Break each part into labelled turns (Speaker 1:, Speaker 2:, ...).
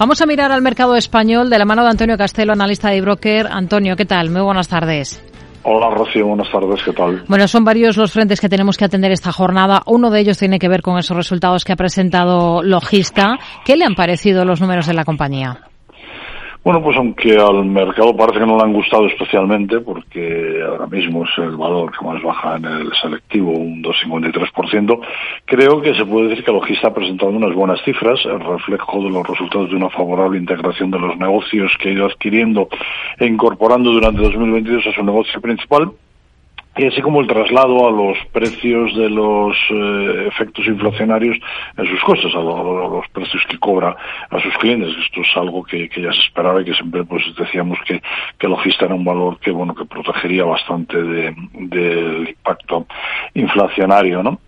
Speaker 1: Vamos a mirar al mercado español de la mano de Antonio Castelo, analista de broker. Antonio, ¿qué tal? Muy buenas tardes.
Speaker 2: Hola Rocío, buenas tardes, ¿qué tal?
Speaker 1: Bueno, son varios los frentes que tenemos que atender esta jornada. Uno de ellos tiene que ver con esos resultados que ha presentado Logista. ¿Qué le han parecido los números de la compañía?
Speaker 2: Bueno, pues aunque al mercado parece que no le han gustado especialmente, porque ahora mismo es el valor que más baja en el selectivo, un 2,53%, creo que se puede decir que Logista ha presentado unas buenas cifras, el reflejo de los resultados de una favorable integración de los negocios que ha ido adquiriendo e incorporando durante 2022 a su negocio principal y así como el traslado a los precios de los eh, efectos inflacionarios en sus costes, a, los precios que cobra a sus clientes. Esto es algo que, ya se esperaba y que siempre pues decíamos que, que Logista era un valor que bueno que protegería bastante del impacto inflacionario, ¿no?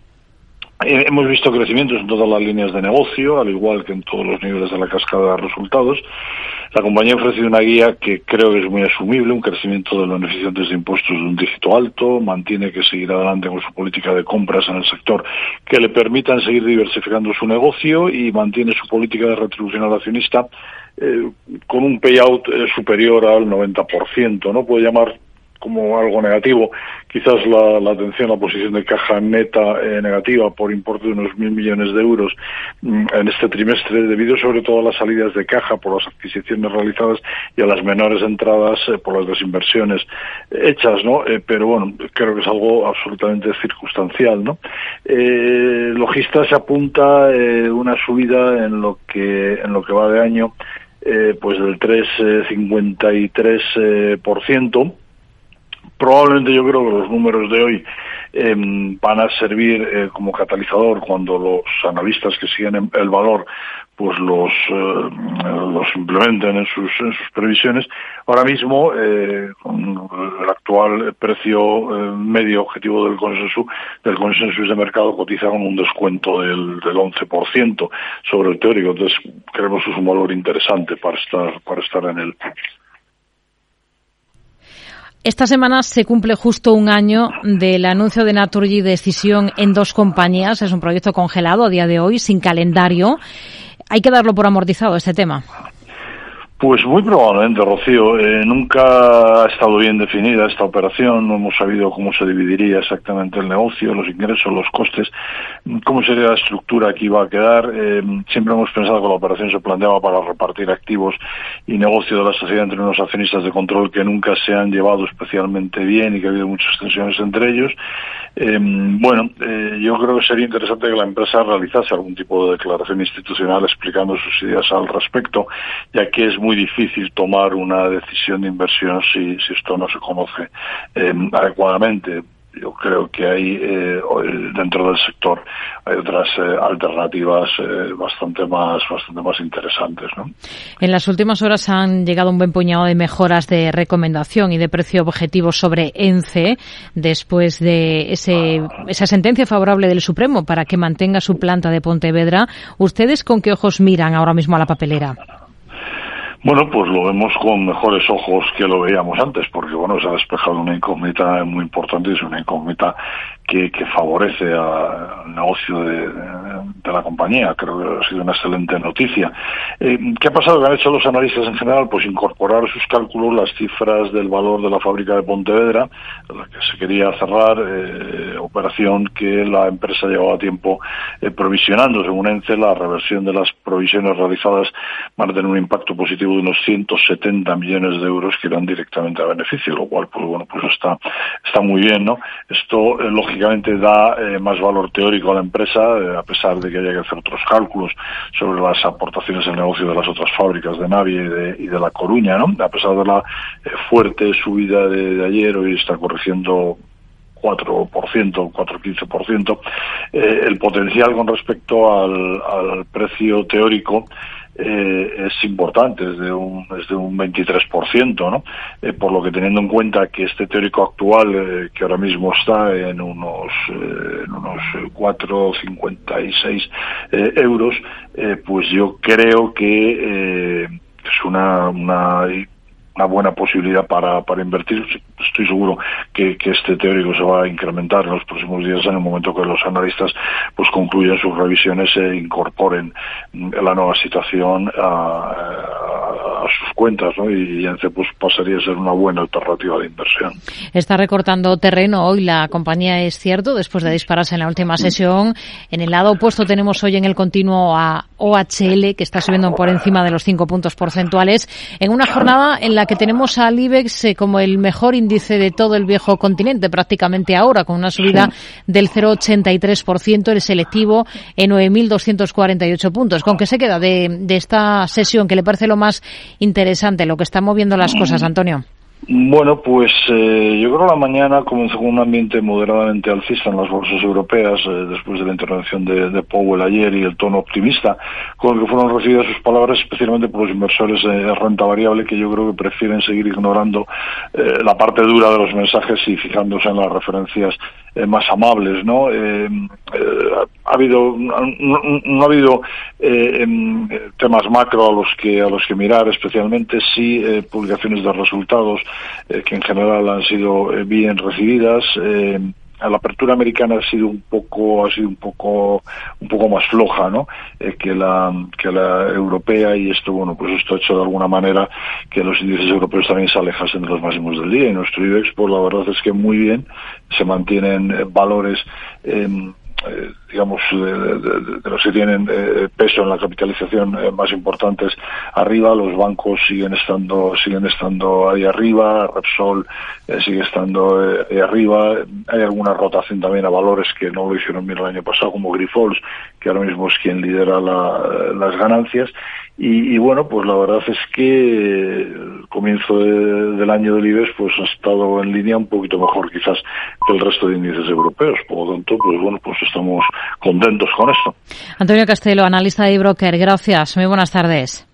Speaker 2: Eh, hemos visto crecimientos en todas las líneas de negocio, al igual que en todos los niveles de la cascada de resultados. La compañía ha ofrecido una guía que creo que es muy asumible, un crecimiento de los beneficiantes de impuestos de un dígito alto, mantiene que seguir adelante con su política de compras en el sector que le permitan seguir diversificando su negocio y mantiene su política de retribución al accionista eh, con un payout eh, superior al 90%. No puede llamar como algo negativo. Quizás la, la atención la posición de caja neta eh, negativa por importe de unos mil millones de euros mm, en este trimestre, debido sobre todo a las salidas de caja por las adquisiciones realizadas y a las menores entradas eh, por las desinversiones hechas, ¿no? Eh, pero bueno, creo que es algo absolutamente circunstancial, ¿no? Logista se apunta una subida en lo que en lo que va de año pues del 3,53%. Probablemente yo creo que los números de hoy em, van a servir eh, como catalizador cuando los analistas que siguen el valor pues los eh, los implementen en sus en sus previsiones. Ahora mismo eh, con el actual precio medio objetivo del consenso del consenso de mercado cotiza con un descuento del, del 11% sobre el teórico. Entonces creemos que es un valor interesante para estar para estar en el
Speaker 1: esta semana se cumple justo un año del anuncio de Naturgy de decisión en dos compañías. Es un proyecto congelado a día de hoy, sin calendario. Hay que darlo por amortizado este tema.
Speaker 2: Pues muy probablemente, Rocío. Eh, nunca ha estado bien definida esta operación, no hemos sabido cómo se dividiría exactamente el negocio, los ingresos, los costes, cómo sería la estructura que iba a quedar. Eh, siempre hemos pensado que la operación se planteaba para repartir activos y negocio de la sociedad entre unos accionistas de control que nunca se han llevado especialmente bien y que ha habido muchas tensiones entre ellos. Eh, bueno, yo creo que sería interesante que la empresa realizase algún tipo de declaración institucional explicando sus ideas al respecto, ya que es muy muy difícil tomar una decisión de inversión si, si esto no se conoce eh, adecuadamente. Yo creo que hay eh, dentro del sector hay otras eh, alternativas bastante más bastante más interesantes ¿no?
Speaker 1: en las últimas horas han llegado un buen puñado de mejoras de recomendación y de precio objetivo sobre ENCE después de ese, esa sentencia favorable del Supremo para que mantenga su planta de Pontevedra. Ustedes con qué ojos miran ahora mismo a la papelera
Speaker 2: bueno, pues lo vemos con mejores ojos que lo veíamos antes, porque bueno, se ha despejado una incógnita muy importante, es una incógnita que, que favorece al negocio de, de, la compañía. Creo que ha sido una excelente noticia. Eh, ¿Qué ha pasado? Que han hecho los analistas en general, pues incorporar sus cálculos las cifras del valor de la fábrica de Pontevedra, la que se quería cerrar, eh, operación que la empresa llevaba tiempo eh, provisionando. Según ENCE, la reversión de las provisiones realizadas van a tener un impacto positivo de unos 170 millones de euros que irán directamente a beneficio, lo cual, pues bueno, pues está, está muy bien, ¿no? Esto, lógicamente, da más valor teórico a la empresa, a pesar de que haya que hacer otros cálculos sobre las aportaciones al negocio de las otras fábricas de Navia y de, La Coruña, ¿no? A pesar de la fuerte subida de, ayer, hoy está corrigiendo 4%, 4-15%, eh, el potencial con respecto al precio teórico eh, es importante, es de un, es de un 23%, ¿no? Eh, por lo que teniendo en cuenta que este teórico actual, eh, que ahora mismo está en unos, eh, en unos 4,56 eh, euros, pues yo creo que es una, una una buena posibilidad para, para invertir. Estoy seguro que, que, este teórico se va a incrementar en los próximos días en el momento que los analistas pues concluyan sus revisiones e incorporen la nueva situación a, sus cuentas ¿no? y ENCE pues pasaría a ser una buena alternativa de inversión.
Speaker 1: Está recortando terreno hoy la compañía, es cierto, después de dispararse en la última sesión. En el lado opuesto tenemos hoy en el continuo a OHL, que está subiendo por encima de los cinco puntos porcentuales, en una jornada en la que tenemos al IBEX eh, como el mejor índice de todo el viejo continente, prácticamente ahora, con una subida del 0,83%, el selectivo en 9.248 puntos. ¿Con qué se queda de, de esta sesión? que le parece lo más interesante, lo que está moviendo las cosas, Antonio?
Speaker 2: Bueno, pues eh, yo creo que la mañana comenzó con un ambiente moderadamente alcista en las bolsas europeas eh, después de la intervención de, Powell ayer y el tono optimista con el que fueron recibidas sus palabras, especialmente por los inversores de renta variable que yo creo que prefieren seguir ignorando eh, la parte dura de los mensajes y fijándose en las referencias más amables, ¿no? Ha habido no, ha habido em, temas macro a los que a los que mirar, especialmente sí publicaciones de resultados eh, que en general han sido eh, bien recibidas. Eh, la apertura americana ha sido un poco ha sido un poco un poco más floja no que la que la europea y esto bueno pues esto ha hecho de alguna manera que los índices europeos también se alejasen de los máximos del día y nuestro IBEX pues la verdad es que muy bien se mantienen valores eh, digamos, de, los que tienen eh, peso en la capitalización eh, más importantes arriba, los bancos siguen estando, siguen estando ahí arriba, Repsol sigue estando ahí arriba, hay alguna rotación también a valores que no lo hicieron bien el año pasado, como Grifols, que ahora mismo es quien lidera las ganancias, y, bueno, pues la verdad es que el comienzo del año del IBEX pues ha estado en línea un poquito mejor quizás que el resto de índices europeos. Por lo tanto, pues bueno, pues estamos contentos con esto.
Speaker 1: Antonio Castelo, analista de broker, gracias. Muy buenas tardes.